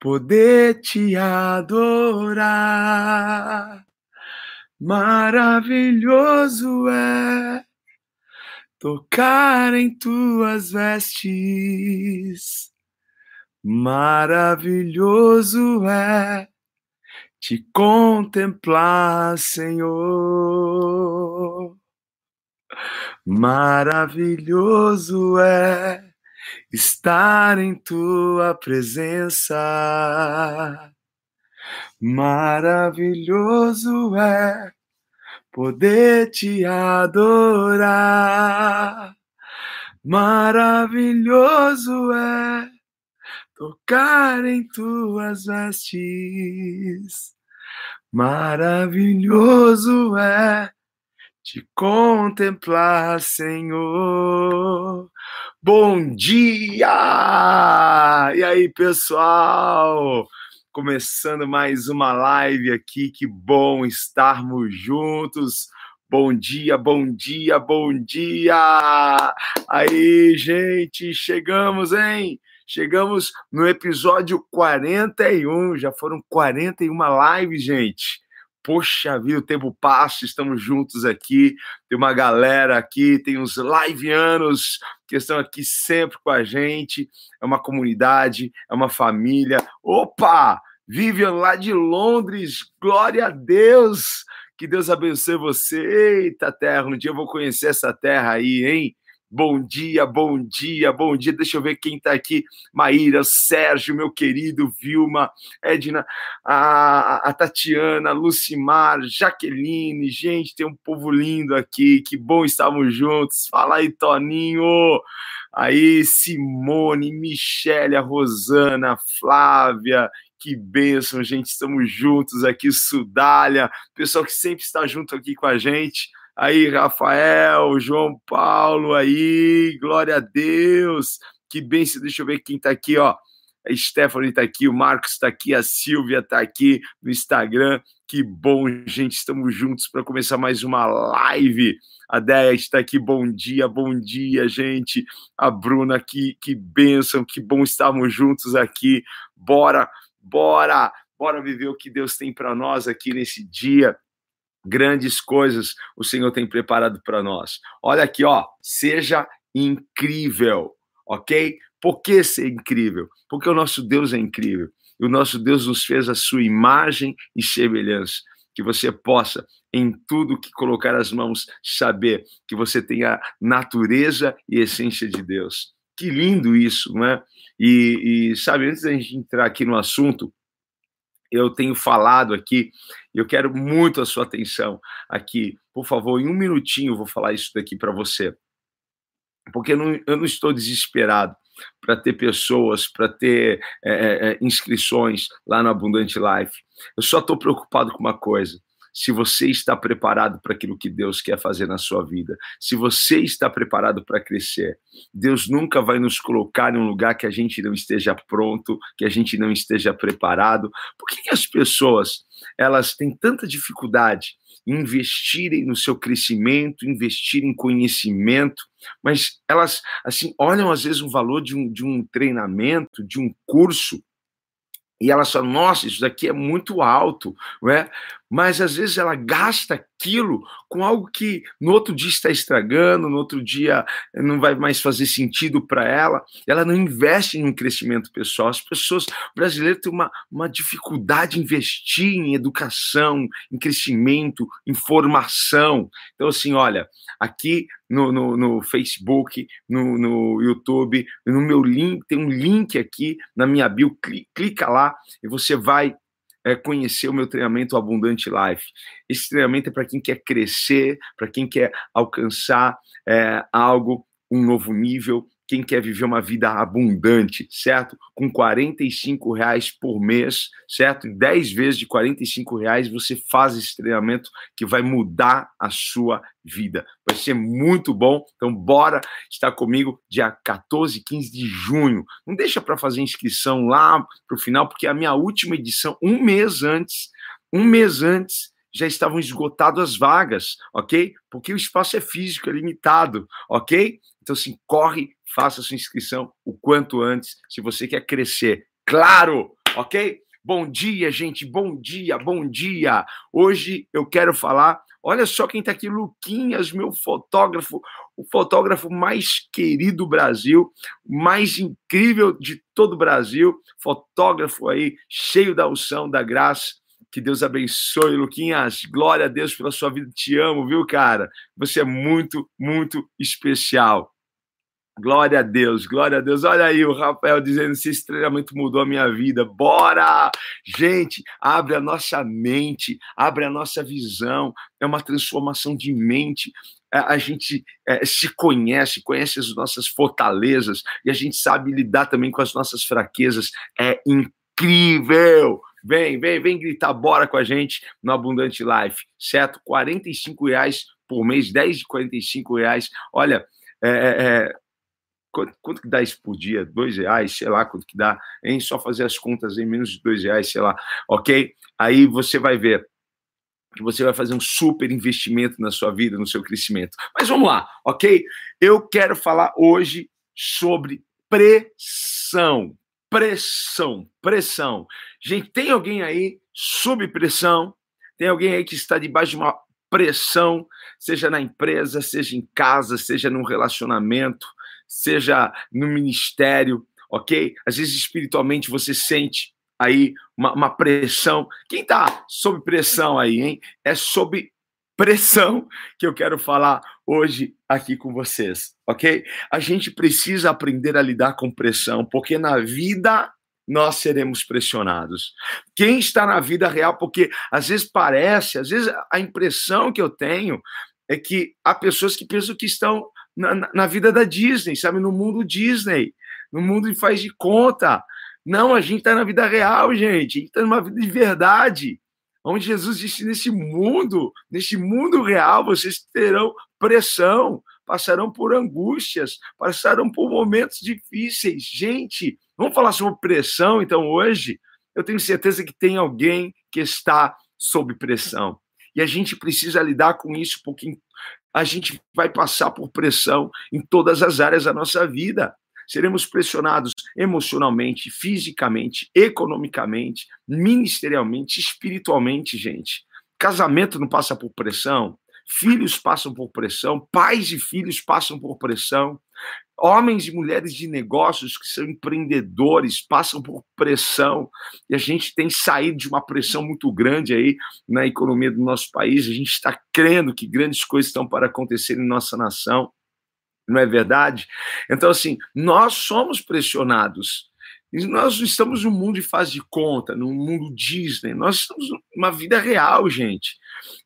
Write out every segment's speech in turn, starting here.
poder te adorar. Maravilhoso é tocar em tuas vestes. Maravilhoso é te contemplar, Senhor. Maravilhoso é estar em tua presença. Maravilhoso é poder te adorar. Maravilhoso é tocar em tuas vestes. Maravilhoso é te contemplar, Senhor. Bom dia! E aí, pessoal? Começando mais uma live aqui, que bom estarmos juntos. Bom dia, bom dia, bom dia! Aí, gente, chegamos, hein? Chegamos no episódio 41, já foram 41 lives, gente. Poxa vida, o tempo passa, estamos juntos aqui. Tem uma galera aqui, tem uns liveanos que estão aqui sempre com a gente. É uma comunidade, é uma família. Opa! Vivian lá de Londres, glória a Deus! Que Deus abençoe você. Eita terra, um dia eu vou conhecer essa terra aí, hein? Bom dia, bom dia, bom dia. Deixa eu ver quem está aqui. Maíra, Sérgio, meu querido, Vilma, Edna, a, a Tatiana, Lucimar, Jaqueline. Gente, tem um povo lindo aqui. Que bom estarmos juntos. Fala aí, Toninho. Aí, Simone, Michele, Rosana, Flávia, que bênção, gente. Estamos juntos aqui, Sudália, pessoal que sempre está junto aqui com a gente. Aí, Rafael, João Paulo, aí, glória a Deus. Que bênção, deixa eu ver quem está aqui, ó. A Stephanie está aqui, o Marcos está aqui, a Silvia está aqui no Instagram. Que bom, gente, estamos juntos para começar mais uma live. A Déia está aqui, bom dia, bom dia, gente. A Bruna aqui, que bênção, que bom estarmos juntos aqui. Bora, bora, bora viver o que Deus tem para nós aqui nesse dia grandes coisas o Senhor tem preparado para nós. Olha aqui, ó, seja incrível, ok? Por que ser incrível? Porque o nosso Deus é incrível. E o nosso Deus nos fez a sua imagem e semelhança. Que você possa, em tudo que colocar as mãos, saber que você tem a natureza e essência de Deus. Que lindo isso, não é? E, e sabe, antes da gente entrar aqui no assunto, eu tenho falado aqui, eu quero muito a sua atenção aqui. Por favor, em um minutinho eu vou falar isso daqui para você. Porque eu não, eu não estou desesperado para ter pessoas, para ter é, é, inscrições lá no Abundante Life. Eu só estou preocupado com uma coisa: se você está preparado para aquilo que Deus quer fazer na sua vida, se você está preparado para crescer, Deus nunca vai nos colocar em um lugar que a gente não esteja pronto, que a gente não esteja preparado. Por que, que as pessoas elas têm tanta dificuldade em investirem no seu crescimento, investir em conhecimento, mas elas assim olham às vezes o valor de um, de um treinamento, de um curso e ela fala, nossa, isso daqui é muito alto, não é? Mas às vezes ela gasta aquilo com algo que no outro dia está estragando, no outro dia não vai mais fazer sentido para ela, ela não investe em um crescimento pessoal. As pessoas brasileiras têm uma, uma dificuldade em investir em educação, em crescimento, em formação. Então, assim, olha, aqui no, no, no Facebook, no, no YouTube, no meu link, tem um link aqui na minha bio, clica lá e você vai é, conhecer o meu treinamento Abundante Life. Esse treinamento é para quem quer crescer, para quem quer alcançar é, algo, um novo nível, quem quer viver uma vida abundante, certo? Com 45 reais por mês, certo? Em 10 vezes de 45 reais você faz esse treinamento que vai mudar a sua vida. Vai ser muito bom. Então, bora estar comigo dia 14 e 15 de junho. Não deixa para fazer inscrição lá para o final, porque a minha última edição, um mês antes, um mês antes, já estavam esgotadas as vagas, ok? Porque o espaço é físico, é limitado, ok? Então, assim, corre, faça sua inscrição o quanto antes. Se você quer crescer, claro, ok? Bom dia, gente, bom dia, bom dia. Hoje eu quero falar. Olha só quem está aqui, Luquinhas, meu fotógrafo, o fotógrafo mais querido do Brasil, mais incrível de todo o Brasil, fotógrafo aí, cheio da unção, da graça. Que Deus abençoe, Luquinhas. Glória a Deus pela sua vida. Te amo, viu, cara? Você é muito, muito especial. Glória a Deus, glória a Deus. Olha aí o Rafael dizendo: esse treinamento mudou a minha vida. Bora! Gente, abre a nossa mente, abre a nossa visão. É uma transformação de mente. É, a gente é, se conhece, conhece as nossas fortalezas e a gente sabe lidar também com as nossas fraquezas. É incrível! Vem, vem, vem gritar bora com a gente no Abundante Life, certo? 45 reais por mês, 10 de 45 reais. Olha, é, é, é Quanto, quanto, que dá isso por dia? Dois reais, sei lá quanto que dá, hein? Só fazer as contas em menos de dois reais, sei lá, ok? Aí você vai ver que você vai fazer um super investimento na sua vida, no seu crescimento. Mas vamos lá, ok? Eu quero falar hoje sobre pressão. Pressão, pressão. Gente, tem alguém aí sob pressão? Tem alguém aí que está debaixo de uma pressão, seja na empresa, seja em casa, seja num relacionamento, seja no ministério, ok? Às vezes espiritualmente você sente aí uma, uma pressão. Quem está sob pressão aí, hein? É sob pressão que eu quero falar hoje aqui com vocês, ok? A gente precisa aprender a lidar com pressão, porque na vida nós seremos pressionados. Quem está na vida real, porque às vezes parece, às vezes a impressão que eu tenho é que há pessoas que pensam que estão na, na vida da Disney, sabe? No mundo Disney, no mundo de faz de conta. Não, a gente está na vida real, gente. A gente está numa vida de verdade. Onde Jesus disse: nesse mundo, nesse mundo real, vocês terão pressão, passarão por angústias, passarão por momentos difíceis. Gente, vamos falar sobre pressão, então, hoje? Eu tenho certeza que tem alguém que está sob pressão. E a gente precisa lidar com isso, porque a gente vai passar por pressão em todas as áreas da nossa vida. Seremos pressionados emocionalmente, fisicamente, economicamente, ministerialmente, espiritualmente, gente. Casamento não passa por pressão, filhos passam por pressão, pais e filhos passam por pressão, homens e mulheres de negócios que são empreendedores passam por pressão e a gente tem saído de uma pressão muito grande aí na economia do nosso país. A gente está crendo que grandes coisas estão para acontecer em nossa nação, não é verdade? Então, assim, nós somos pressionados. Nós estamos num mundo de faz de conta, num mundo Disney. Nós estamos numa vida real, gente.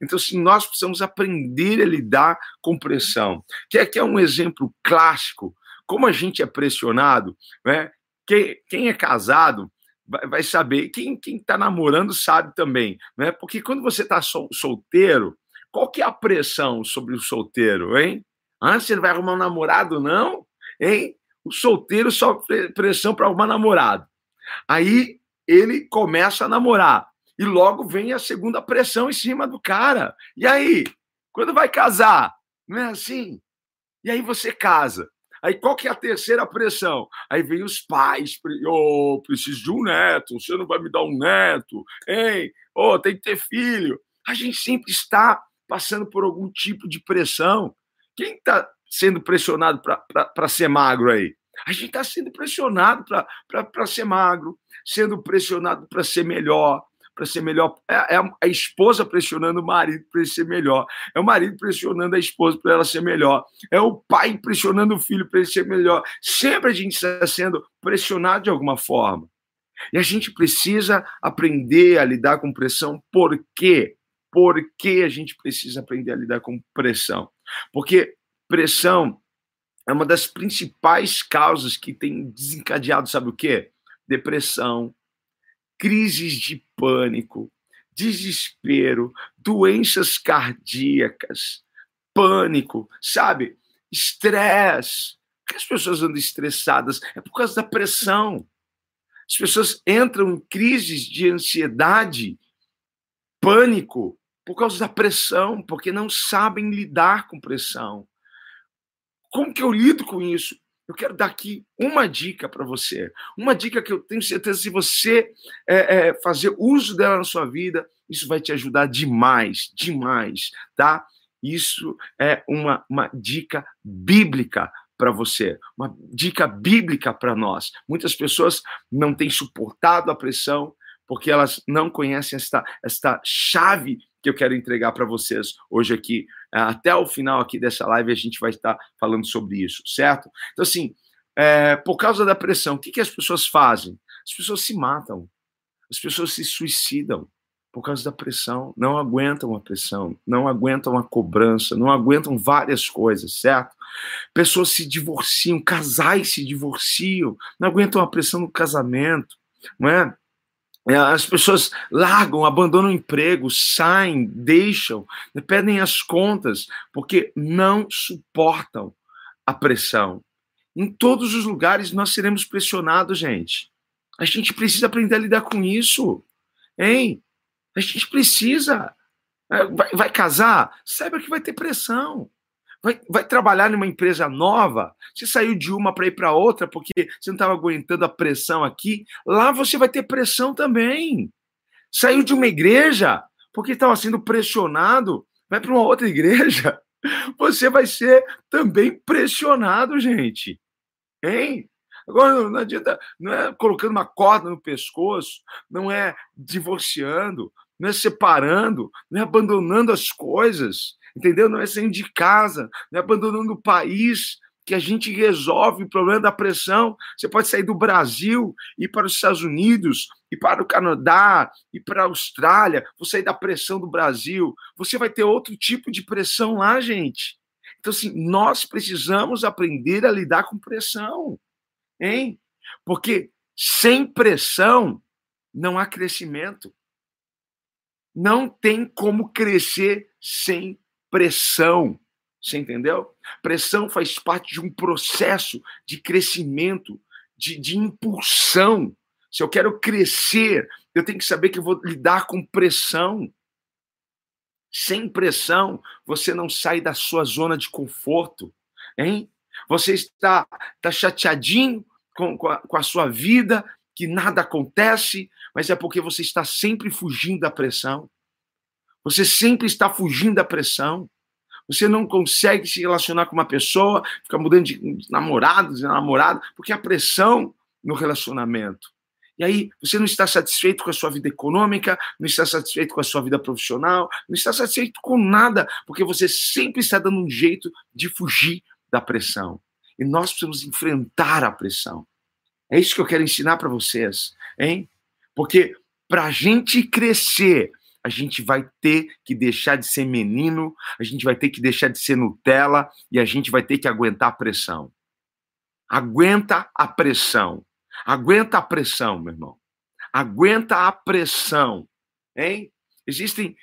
Então, assim, nós precisamos aprender a lidar com pressão. Que aqui é um exemplo clássico como a gente é pressionado, né? Quem, quem é casado vai, vai saber, quem está namorando sabe também, né? Porque quando você está sol, solteiro, qual que é a pressão sobre o solteiro, hein? Ah, você não vai arrumar um namorado, não? Hein? O solteiro sofre pressão para arrumar namorado. Aí ele começa a namorar. E logo vem a segunda pressão em cima do cara. E aí? Quando vai casar? Não é assim? E aí você casa. Aí qual que é a terceira pressão? Aí vem os pais, oh, preciso de um neto, você não vai me dar um neto, hein? Oh, tem que ter filho. A gente sempre está passando por algum tipo de pressão. Quem está sendo pressionado para ser magro aí? A gente está sendo pressionado para ser magro, sendo pressionado para ser melhor, para ser melhor. É, é, a esposa pressionando o marido para ele ser melhor. É o marido pressionando a esposa para ela ser melhor. É o pai pressionando o filho para ele ser melhor. Sempre a gente está sendo pressionado de alguma forma. E a gente precisa aprender a lidar com pressão. Por quê? Por que a gente precisa aprender a lidar com pressão? Porque pressão é uma das principais causas que tem desencadeado, sabe o quê? Depressão, crises de pânico, desespero, doenças cardíacas, pânico, sabe? Estresse. Por que as pessoas andam estressadas? É por causa da pressão. As pessoas entram em crises de ansiedade, pânico, por causa da pressão, porque não sabem lidar com pressão. Como que eu lido com isso? eu quero dar aqui uma dica para você. Uma dica que eu tenho certeza, se você é, é, fazer uso dela na sua vida, isso vai te ajudar demais, demais, tá? Isso é uma, uma dica bíblica para você, uma dica bíblica para nós. Muitas pessoas não têm suportado a pressão porque elas não conhecem esta, esta chave que eu quero entregar para vocês hoje aqui. Até o final aqui dessa live a gente vai estar falando sobre isso, certo? Então, assim, é, por causa da pressão, o que, que as pessoas fazem? As pessoas se matam, as pessoas se suicidam por causa da pressão, não aguentam a pressão, não aguentam a cobrança, não aguentam várias coisas, certo? Pessoas se divorciam, casais se divorciam, não aguentam a pressão no casamento, não é? É as pessoas largam, abandonam o emprego, saem, deixam, pedem as contas, porque não suportam a pressão. Em todos os lugares nós seremos pressionados, gente. A gente precisa aprender a lidar com isso. Hein? A gente precisa. É, vai, vai casar? Saiba que vai ter pressão. Vai, vai, trabalhar numa empresa nova, você saiu de uma para ir para outra porque você não estava aguentando a pressão aqui, lá você vai ter pressão também. Saiu de uma igreja porque estava sendo pressionado, vai para uma outra igreja, você vai ser também pressionado, gente. Hein? Agora não adianta, não é colocando uma corda no pescoço, não é divorciando, não é separando, não é abandonando as coisas, entendeu? Não é saindo de casa, não é abandonando o país, que a gente resolve o problema da pressão. Você pode sair do Brasil, ir para os Estados Unidos, ir para o Canadá, ir para a Austrália, você sair da pressão do Brasil. Você vai ter outro tipo de pressão lá, gente. Então, assim, nós precisamos aprender a lidar com pressão, hein? Porque sem pressão não há crescimento. Não tem como crescer sem pressão. Você entendeu? Pressão faz parte de um processo de crescimento, de, de impulsão. Se eu quero crescer, eu tenho que saber que vou lidar com pressão. Sem pressão, você não sai da sua zona de conforto, hein? Você está, está chateadinho com, com, a, com a sua vida, que nada acontece, mas é porque você está sempre fugindo da pressão. Você sempre está fugindo da pressão. Você não consegue se relacionar com uma pessoa, fica mudando de namorado, de namorada, porque a pressão no relacionamento. E aí você não está satisfeito com a sua vida econômica, não está satisfeito com a sua vida profissional, não está satisfeito com nada, porque você sempre está dando um jeito de fugir da pressão. E nós precisamos enfrentar a pressão. É isso que eu quero ensinar para vocês, hein? Porque para a gente crescer, a gente vai ter que deixar de ser menino, a gente vai ter que deixar de ser Nutella e a gente vai ter que aguentar a pressão. Aguenta a pressão. Aguenta a pressão, meu irmão. Aguenta a pressão. Hein? Existem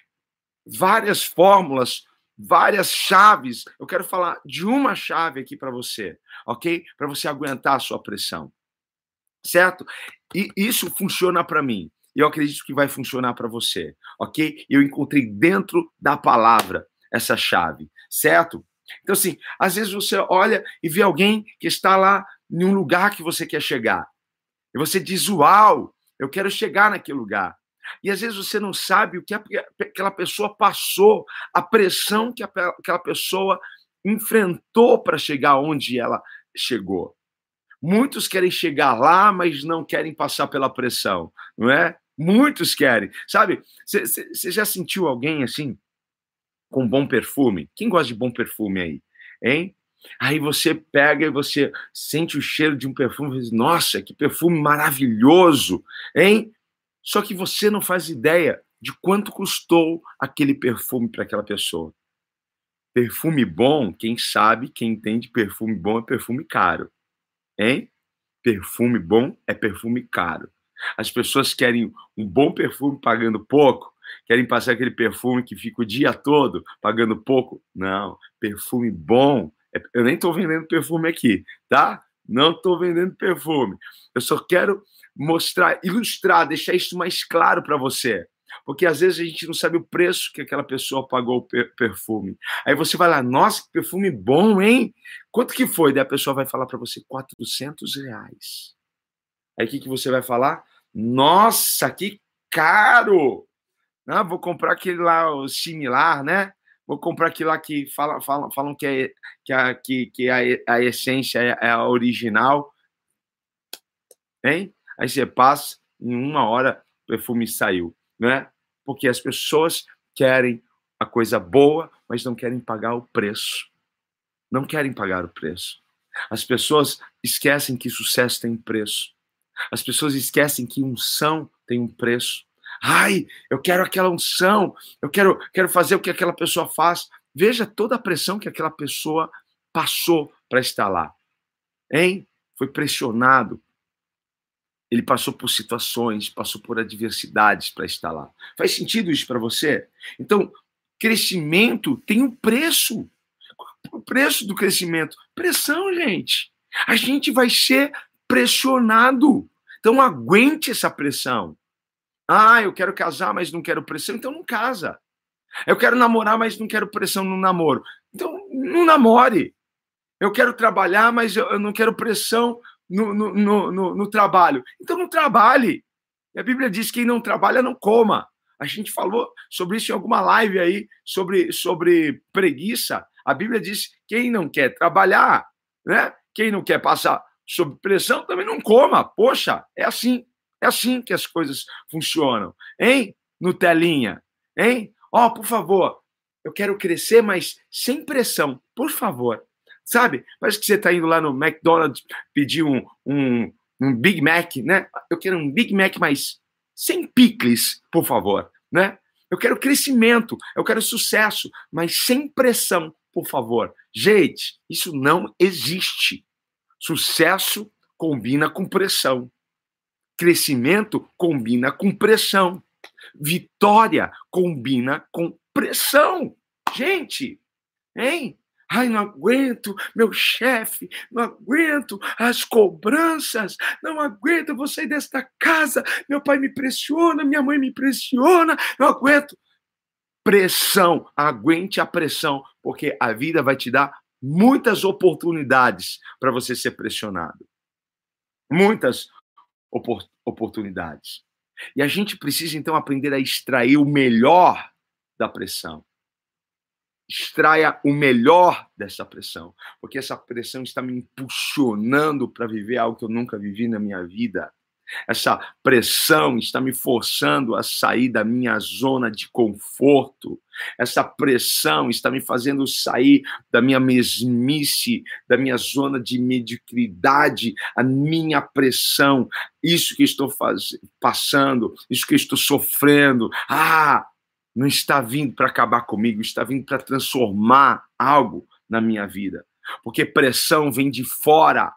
várias fórmulas, várias chaves. Eu quero falar de uma chave aqui para você, ok? Para você aguentar a sua pressão. Certo? E isso funciona para mim. Eu acredito que vai funcionar para você, ok? Eu encontrei dentro da palavra essa chave, certo? Então, assim, às vezes você olha e vê alguém que está lá em um lugar que você quer chegar. E você diz, uau, eu quero chegar naquele lugar. E às vezes você não sabe o que aquela pessoa passou, a pressão que aquela pessoa enfrentou para chegar onde ela chegou. Muitos querem chegar lá, mas não querem passar pela pressão, não é? Muitos querem. Sabe, você já sentiu alguém assim, com bom perfume? Quem gosta de bom perfume aí? Hein? Aí você pega e você sente o cheiro de um perfume e diz, nossa, que perfume maravilhoso, hein? Só que você não faz ideia de quanto custou aquele perfume para aquela pessoa. Perfume bom, quem sabe, quem entende perfume bom é perfume caro hein? Perfume bom é perfume caro. As pessoas querem um bom perfume pagando pouco, querem passar aquele perfume que fica o dia todo pagando pouco. Não, perfume bom. É... Eu nem estou vendendo perfume aqui, tá? Não estou vendendo perfume. Eu só quero mostrar, ilustrar, deixar isso mais claro para você. Porque às vezes a gente não sabe o preço que aquela pessoa pagou o perfume. Aí você vai lá, nossa, que perfume bom, hein? Quanto que foi? Daí a pessoa vai falar para você 400 reais. Aí o que, que você vai falar? Nossa, que caro! Ah, vou comprar aquele lá, o similar, né? Vou comprar aquele lá que fala, fala, falam que, é, que, a, que, que a, a essência é, é a original. Hein? Aí você passa, em uma hora o perfume saiu, né? Porque as pessoas querem a coisa boa, mas não querem pagar o preço. Não querem pagar o preço. As pessoas esquecem que sucesso tem preço. As pessoas esquecem que unção tem um preço. Ai, eu quero aquela unção, eu quero, quero fazer o que aquela pessoa faz. Veja toda a pressão que aquela pessoa passou para estar lá. Hein? Foi pressionado. Ele passou por situações, passou por adversidades para estar lá. Faz sentido isso para você? Então, crescimento tem um preço. O preço do crescimento? Pressão, gente. A gente vai ser pressionado. Então aguente essa pressão. Ah, eu quero casar, mas não quero pressão, então não casa. Eu quero namorar, mas não quero pressão no namoro. Então não namore. Eu quero trabalhar, mas eu não quero pressão no, no, no, no trabalho. Então não trabalhe. E a Bíblia diz que quem não trabalha não coma. A gente falou sobre isso em alguma live aí, sobre, sobre preguiça. A Bíblia diz quem não quer trabalhar, né? Quem não quer passar sob pressão, também não coma. Poxa, é assim. É assim que as coisas funcionam. Hein, Nutelinha? Hein? Ó, oh, por favor, eu quero crescer, mas sem pressão, por favor. Sabe? Parece que você está indo lá no McDonald's pedir um, um, um Big Mac, né? Eu quero um Big Mac, mas sem picles, por favor, né? Eu quero crescimento, eu quero sucesso, mas sem pressão, por favor. Gente, isso não existe. Sucesso combina com pressão. Crescimento combina com pressão. Vitória combina com pressão. Gente, hein? Ai, não aguento meu chefe, não aguento as cobranças, não aguento, vou sair desta casa, meu pai me pressiona, minha mãe me pressiona, não aguento. Pressão, aguente a pressão, porque a vida vai te dar muitas oportunidades para você ser pressionado. Muitas opor oportunidades. E a gente precisa então aprender a extrair o melhor da pressão. Extraia o melhor dessa pressão, porque essa pressão está me impulsionando para viver algo que eu nunca vivi na minha vida. Essa pressão está me forçando a sair da minha zona de conforto. Essa pressão está me fazendo sair da minha mesmice, da minha zona de mediocridade. A minha pressão, isso que estou faz... passando, isso que estou sofrendo. Ah, não está vindo para acabar comigo, está vindo para transformar algo na minha vida. Porque pressão vem de fora,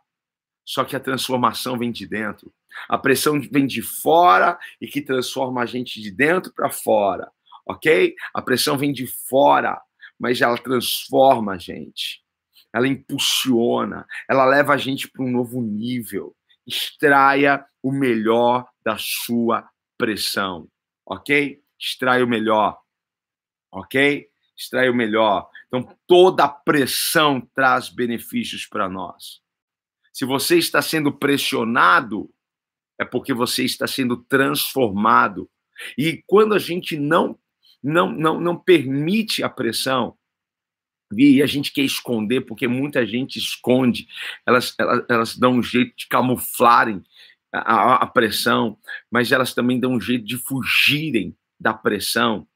só que a transformação vem de dentro. A pressão vem de fora e que transforma a gente de dentro para fora, ok? A pressão vem de fora, mas ela transforma a gente. Ela impulsiona, ela leva a gente para um novo nível. Extraia o melhor da sua pressão, ok? Extraia o melhor, ok? Extraia o melhor. Então, toda pressão traz benefícios para nós. Se você está sendo pressionado, é porque você está sendo transformado. E quando a gente não não não, não permite a pressão, e a gente quer esconder, porque muita gente esconde, elas, elas, elas dão um jeito de camuflarem a, a pressão, mas elas também dão um jeito de fugirem da pressão.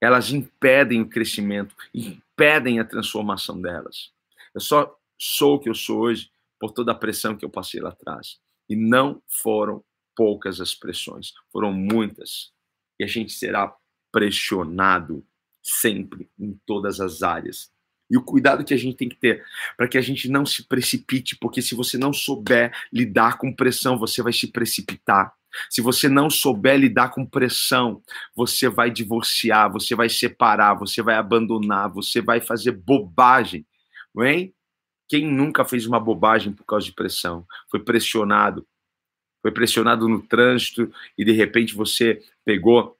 Elas impedem o crescimento, impedem a transformação delas. Eu só sou o que eu sou hoje por toda a pressão que eu passei lá atrás. E não foram poucas as pressões, foram muitas. E a gente será pressionado sempre, em todas as áreas. E o cuidado que a gente tem que ter para que a gente não se precipite, porque se você não souber lidar com pressão, você vai se precipitar. Se você não souber lidar com pressão, você vai divorciar, você vai separar, você vai abandonar, você vai fazer bobagem, é? Quem nunca fez uma bobagem por causa de pressão? Foi pressionado. Foi pressionado no trânsito e de repente você pegou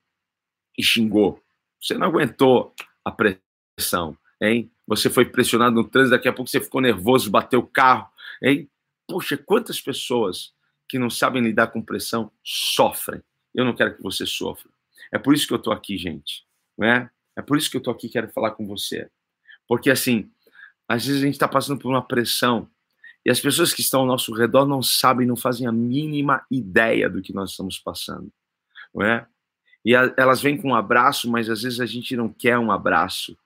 e xingou. Você não aguentou a pressão, hein? Você foi pressionado no trânsito, daqui a pouco você ficou nervoso, bateu o carro, hein? Poxa, quantas pessoas que não sabem lidar com pressão sofrem. Eu não quero que você sofra. É por isso que eu estou aqui, gente. Não é? é por isso que eu estou aqui quero falar com você. Porque, assim, às vezes a gente está passando por uma pressão e as pessoas que estão ao nosso redor não sabem, não fazem a mínima ideia do que nós estamos passando. Não é? E a, elas vêm com um abraço, mas às vezes a gente não quer um abraço.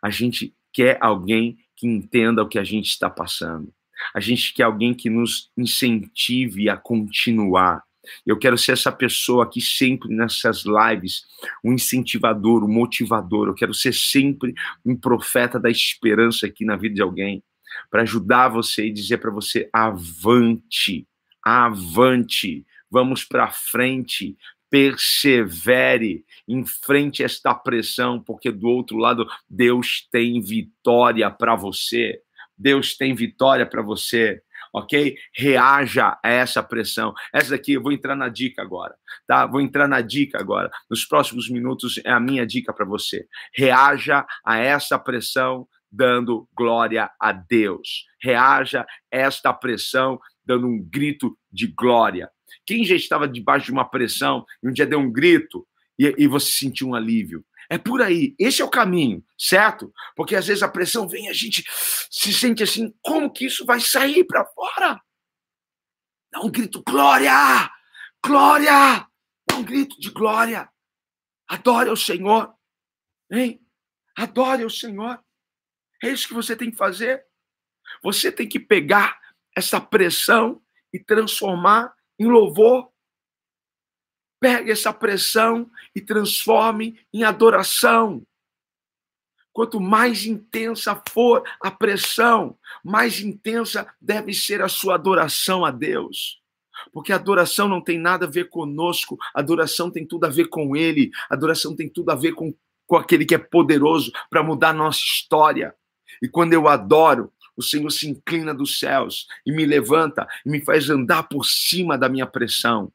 A gente quer alguém que entenda o que a gente está passando. A gente quer alguém que nos incentive a continuar. Eu quero ser essa pessoa aqui sempre nessas lives, um incentivador, um motivador. Eu quero ser sempre um profeta da esperança aqui na vida de alguém, para ajudar você e dizer para você: avante, avante, vamos para frente, persevere, enfrente esta pressão, porque do outro lado Deus tem vitória para você. Deus tem vitória para você, ok? Reaja a essa pressão. Essa daqui, eu vou entrar na dica agora, tá? Vou entrar na dica agora. Nos próximos minutos é a minha dica para você. Reaja a essa pressão dando glória a Deus. Reaja esta pressão dando um grito de glória. Quem já estava debaixo de uma pressão e um dia deu um grito e, e você sentiu um alívio? É por aí. Esse é o caminho, certo? Porque às vezes a pressão vem a gente se sente assim: como que isso vai sair para fora? Dá um grito: glória! Glória! Dá um grito de glória. Adore o Senhor. Hein? Adore o Senhor. É isso que você tem que fazer. Você tem que pegar essa pressão e transformar em louvor. Pegue essa pressão e transforme em adoração. Quanto mais intensa for a pressão, mais intensa deve ser a sua adoração a Deus. Porque a adoração não tem nada a ver conosco, a adoração tem tudo a ver com Ele, a adoração tem tudo a ver com, com aquele que é poderoso para mudar a nossa história. E quando eu adoro, o Senhor se inclina dos céus e me levanta e me faz andar por cima da minha pressão.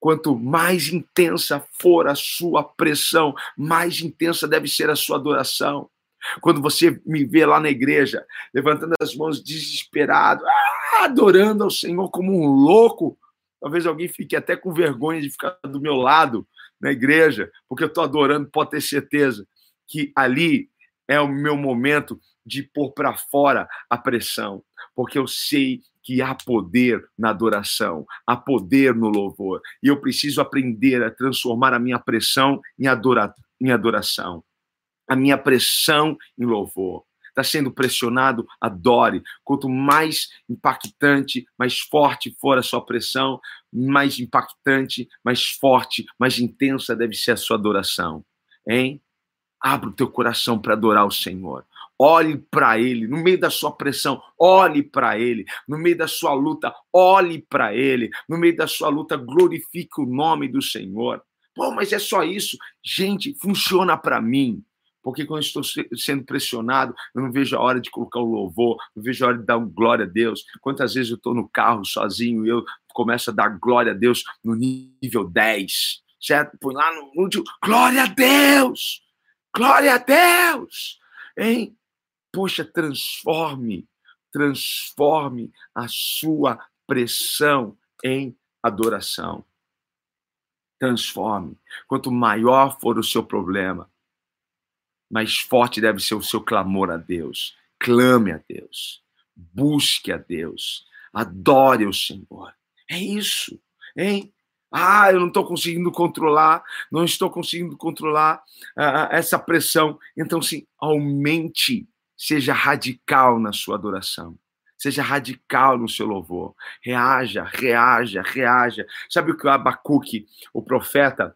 Quanto mais intensa for a sua pressão, mais intensa deve ser a sua adoração. Quando você me vê lá na igreja, levantando as mãos desesperado, ah, adorando ao Senhor como um louco, talvez alguém fique até com vergonha de ficar do meu lado na igreja, porque eu estou adorando, pode ter certeza que ali é o meu momento de pôr para fora a pressão, porque eu sei que há poder na adoração, há poder no louvor, e eu preciso aprender a transformar a minha pressão em, adora em adoração, a minha pressão em louvor. Está sendo pressionado, adore. Quanto mais impactante, mais forte for a sua pressão, mais impactante, mais forte, mais intensa deve ser a sua adoração. Hein? Abra o teu coração para adorar o Senhor. Olhe para Ele, no meio da sua pressão, olhe para Ele, no meio da sua luta, olhe para Ele, no meio da sua luta, glorifique o nome do Senhor. Pô, mas é só isso? Gente, funciona para mim. Porque quando estou sendo pressionado, eu não vejo a hora de colocar o louvor, não vejo a hora de dar glória a Deus. Quantas vezes eu estou no carro sozinho e eu começo a dar glória a Deus no nível 10, certo? Põe lá no último, glória a Deus! Glória a Deus! Hein? Poxa, transforme, transforme a sua pressão em adoração. Transforme. Quanto maior for o seu problema, mais forte deve ser o seu clamor a Deus. Clame a Deus. Busque a Deus. Adore o Senhor. É isso, hein? Ah, eu não estou conseguindo controlar, não estou conseguindo controlar uh, essa pressão. Então, sim, aumente Seja radical na sua adoração. Seja radical no seu louvor. Reaja, reaja, reaja. Sabe o que o Abacuque, o profeta,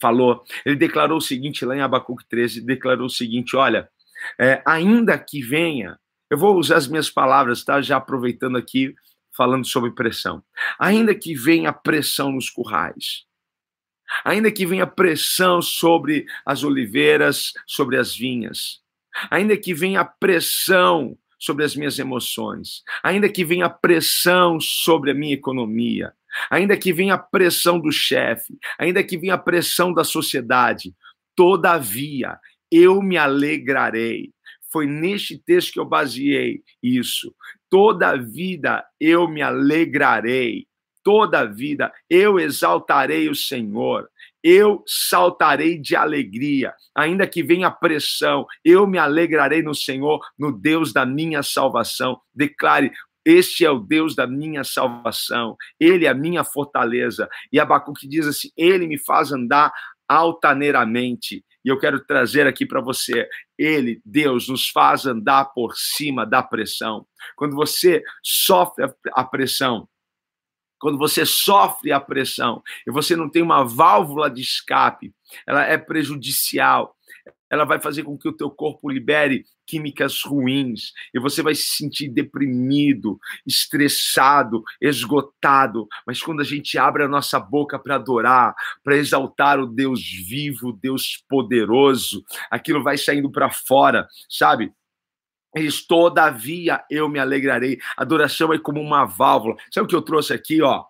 falou? Ele declarou o seguinte lá em Abacuque 13: declarou o seguinte: olha, é, ainda que venha, eu vou usar as minhas palavras, tá? Já aproveitando aqui, falando sobre pressão. Ainda que venha pressão nos currais, ainda que venha pressão sobre as oliveiras, sobre as vinhas, ainda que venha pressão sobre as minhas emoções, ainda que venha pressão sobre a minha economia, ainda que venha pressão do chefe, ainda que venha pressão da sociedade, todavia eu me alegrarei. Foi neste texto que eu baseei isso. Toda vida eu me alegrarei. Toda vida eu exaltarei o Senhor eu saltarei de alegria, ainda que venha pressão, eu me alegrarei no Senhor, no Deus da minha salvação. Declare: este é o Deus da minha salvação, ele é a minha fortaleza. E Abacuque diz assim: ele me faz andar altaneiramente. E eu quero trazer aqui para você, ele, Deus, nos faz andar por cima da pressão. Quando você sofre a pressão, quando você sofre a pressão e você não tem uma válvula de escape, ela é prejudicial. Ela vai fazer com que o teu corpo libere químicas ruins e você vai se sentir deprimido, estressado, esgotado. Mas quando a gente abre a nossa boca para adorar, para exaltar o Deus vivo, Deus poderoso, aquilo vai saindo para fora, sabe? Eles, todavia eu me alegrarei. Adoração é como uma válvula. Sabe o que eu trouxe aqui, ó?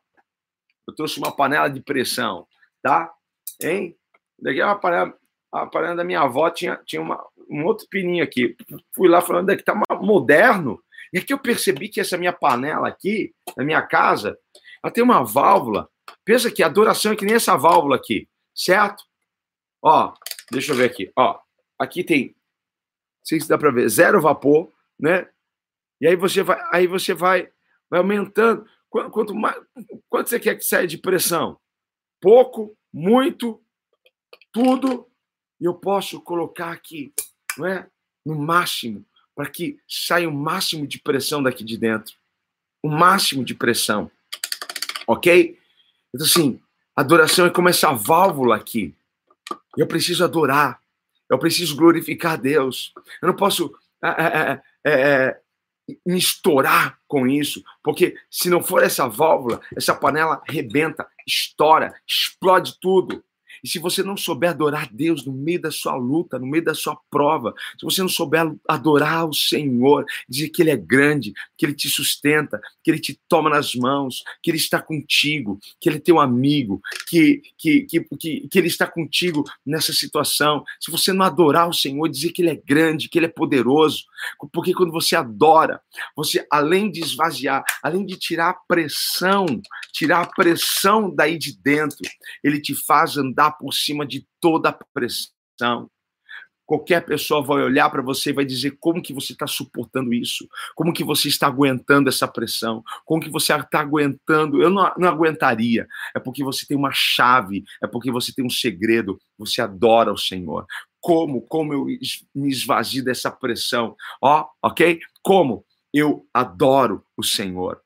Eu trouxe uma panela de pressão, tá? Hein? Daqui é uma panela, a panela da minha avó tinha, tinha uma, um outro pininho aqui. Fui lá falando daqui tá moderno. E aqui eu percebi que essa minha panela aqui, na minha casa, ela tem uma válvula. Pensa que a adoração é que nem essa válvula aqui, certo? Ó, deixa eu ver aqui. Ó, aqui tem sei se dá para ver, zero vapor, né? E aí você vai, aí você vai, vai aumentando. Quanto mais, quanto você quer que saia de pressão? Pouco, muito, tudo. E eu posso colocar aqui, não é? No máximo, para que saia o máximo de pressão daqui de dentro. O máximo de pressão. Ok? Então, assim, adoração é como essa válvula aqui. Eu preciso adorar. Eu preciso glorificar Deus. Eu não posso é, é, me estourar com isso, porque se não for essa válvula, essa panela rebenta, estoura, explode tudo. E se você não souber adorar Deus no meio da sua luta, no meio da sua prova, se você não souber adorar o Senhor, dizer que Ele é grande, que Ele te sustenta, que Ele te toma nas mãos, que Ele está contigo, que Ele é teu amigo, que, que, que, que, que Ele está contigo nessa situação. Se você não adorar o Senhor, dizer que Ele é grande, que Ele é poderoso, porque quando você adora, você, além de esvaziar, além de tirar a pressão, tirar a pressão daí de dentro, Ele te faz andar por cima de toda a pressão. Qualquer pessoa vai olhar para você e vai dizer como que você está suportando isso, como que você está aguentando essa pressão, como que você está aguentando. Eu não, não aguentaria. É porque você tem uma chave, é porque você tem um segredo. Você adora o Senhor. Como, como eu me esvazio dessa pressão? Ó, ok? Como eu adoro o Senhor.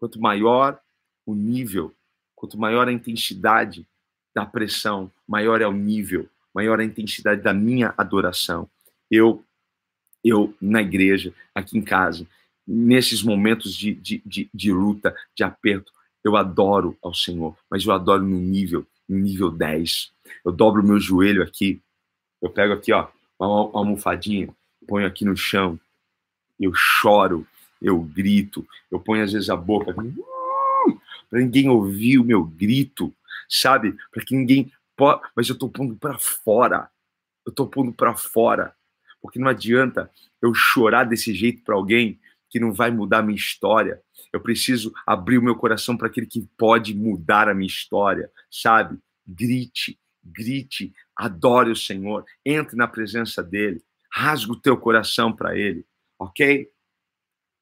Quanto maior o nível, quanto maior a intensidade, da pressão, maior é o nível, maior é a intensidade da minha adoração. Eu, eu na igreja, aqui em casa, nesses momentos de, de, de, de luta, de aperto, eu adoro ao Senhor, mas eu adoro no nível, no nível 10. Eu dobro o meu joelho aqui, eu pego aqui, ó, uma, almofadinha, ponho aqui no chão, eu choro, eu grito, eu ponho às vezes a boca para ninguém ouvir o meu grito, sabe? Para que ninguém possa. Mas eu estou pondo para fora. Eu estou pondo para fora. Porque não adianta eu chorar desse jeito para alguém que não vai mudar a minha história. Eu preciso abrir o meu coração para aquele que pode mudar a minha história, sabe? Grite, grite, adore o Senhor, entre na presença dele, rasga o teu coração para ele, ok?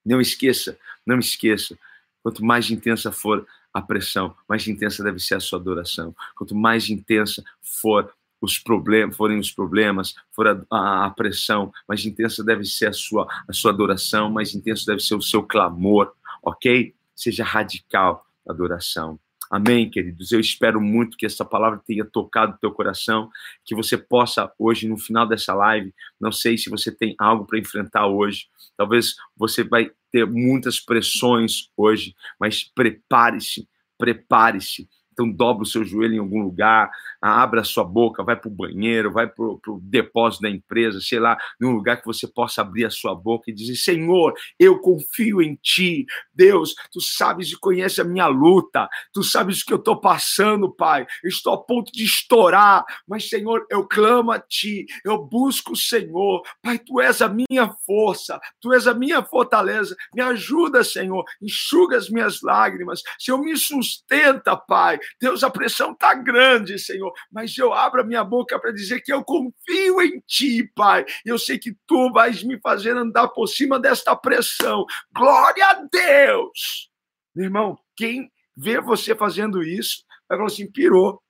Não esqueça, não esqueça. Quanto mais intensa for a pressão, mais intensa deve ser a sua adoração. Quanto mais intensa for os problemas, forem os problemas, for a, a, a, pressão, mais intensa deve ser a sua, a sua adoração, mais intenso deve ser o seu clamor, ok? Seja radical a adoração. Amém, queridos? Eu espero muito que essa palavra tenha tocado o teu coração, que você possa hoje, no final dessa live, não sei se você tem algo para enfrentar hoje, talvez você vai ter muitas pressões hoje, mas prepare-se, prepare-se, Então, dobra o seu joelho em algum lugar, abra a sua boca, vai para o banheiro, vai para o depósito da empresa, sei lá, num lugar que você possa abrir a sua boca e dizer: Senhor, eu confio em ti. Deus, tu sabes e conhece a minha luta, tu sabes o que eu estou passando, Pai. estou a ponto de estourar, mas, Senhor, eu clamo a ti, eu busco o Senhor. Pai, tu és a minha força, tu és a minha fortaleza. Me ajuda, Senhor, enxuga as minhas lágrimas. Senhor, me sustenta, Pai. Deus, a pressão está grande, Senhor, mas eu abro a minha boca para dizer que eu confio em Ti, Pai. Eu sei que Tu vais me fazer andar por cima desta pressão. Glória a Deus! Meu irmão, quem vê você fazendo isso, vai falar assim: pirou,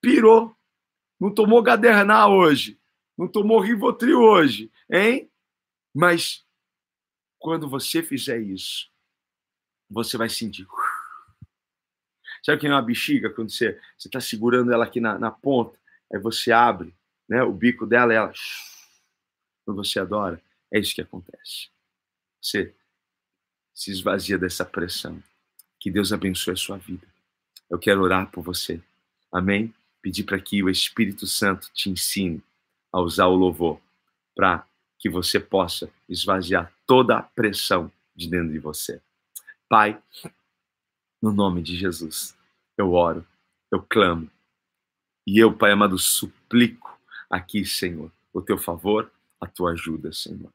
pirou. Não tomou Gadernal hoje, não tomou Rivotril hoje, hein? Mas quando você fizer isso, você vai sentir Sabe que é uma bexiga, quando você está segurando ela aqui na, na, ponta, aí você abre né, o bico dela e ela. Quando você adora, é isso que acontece. Você se esvazia dessa pressão. Que Deus abençoe a sua vida. Eu quero orar por você. Amém? Pedir para que o Espírito Santo te ensine a usar o louvor para que você possa esvaziar toda a pressão de dentro de você. Pai, no nome de Jesus, eu oro, eu clamo. E eu, Pai amado, suplico aqui, Senhor, o teu favor, a tua ajuda, Senhor.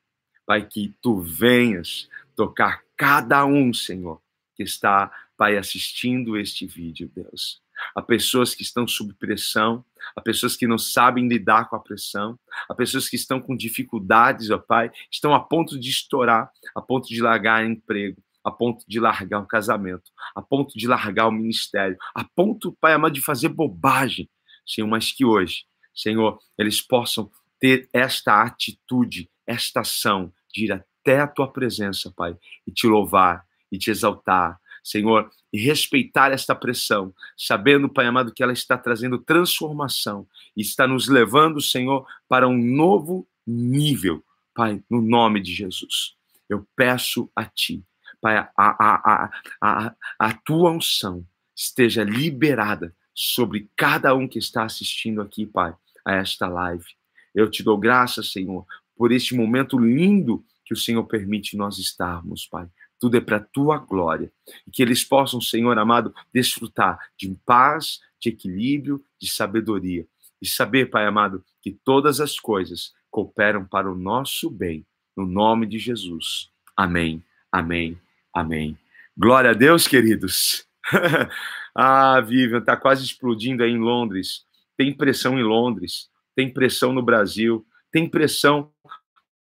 Pai, que tu venhas tocar cada um, Senhor, que está, Pai, assistindo este vídeo, Deus. Há pessoas que estão sob pressão, há pessoas que não sabem lidar com a pressão, há pessoas que estão com dificuldades, ó Pai, estão a ponto de estourar, a ponto de largar emprego, a ponto de largar o casamento, a ponto de largar o ministério, a ponto, Pai amado, de fazer bobagem, Senhor, mas que hoje, Senhor, eles possam ter esta atitude, esta ação de ir até a tua presença, Pai, e te louvar e te exaltar, Senhor, e respeitar esta pressão, sabendo, Pai amado, que ela está trazendo transformação e está nos levando, Senhor, para um novo nível, Pai, no nome de Jesus. Eu peço a Ti Pai, a, a, a, a, tua unção esteja liberada sobre cada um que está assistindo aqui, Pai, a esta live. Eu te dou graças, Senhor, por este momento lindo que o Senhor permite nós estarmos, Pai. Tudo é para a tua glória. E que eles possam, Senhor amado, desfrutar de paz, de equilíbrio, de sabedoria. E saber, Pai amado, que todas as coisas cooperam para o nosso bem. No nome de Jesus. Amém. Amém Amém. Glória a Deus, queridos. ah, Vivian, está quase explodindo aí em Londres. Tem pressão em Londres, tem pressão no Brasil, tem pressão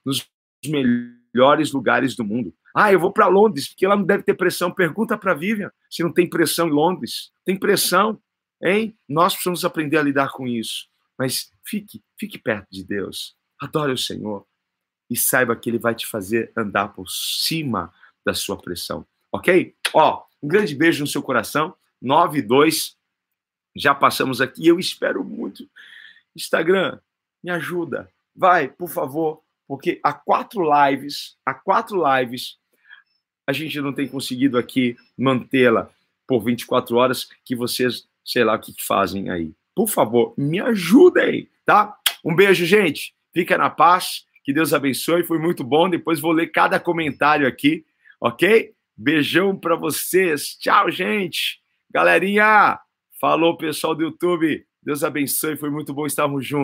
nos melhores lugares do mundo. Ah, eu vou para Londres, porque lá não deve ter pressão. Pergunta para Vivian se não tem pressão em Londres. Tem pressão, hein? Nós precisamos aprender a lidar com isso. Mas fique, fique perto de Deus. Adore o Senhor e saiba que Ele vai te fazer andar por cima da sua pressão. Ok? Ó, um grande beijo no seu coração. 92. Já passamos aqui. Eu espero muito. Instagram, me ajuda. Vai, por favor, porque há quatro lives, há quatro lives, a gente não tem conseguido aqui mantê-la por 24 horas, que vocês, sei lá o que fazem aí. Por favor, me ajudem, tá? Um beijo, gente. Fica na paz. Que Deus abençoe. Foi muito bom. Depois vou ler cada comentário aqui ok? Beijão para vocês. Tchau, gente. Galerinha, falou pessoal do YouTube. Deus abençoe. Foi muito bom estarmos juntos.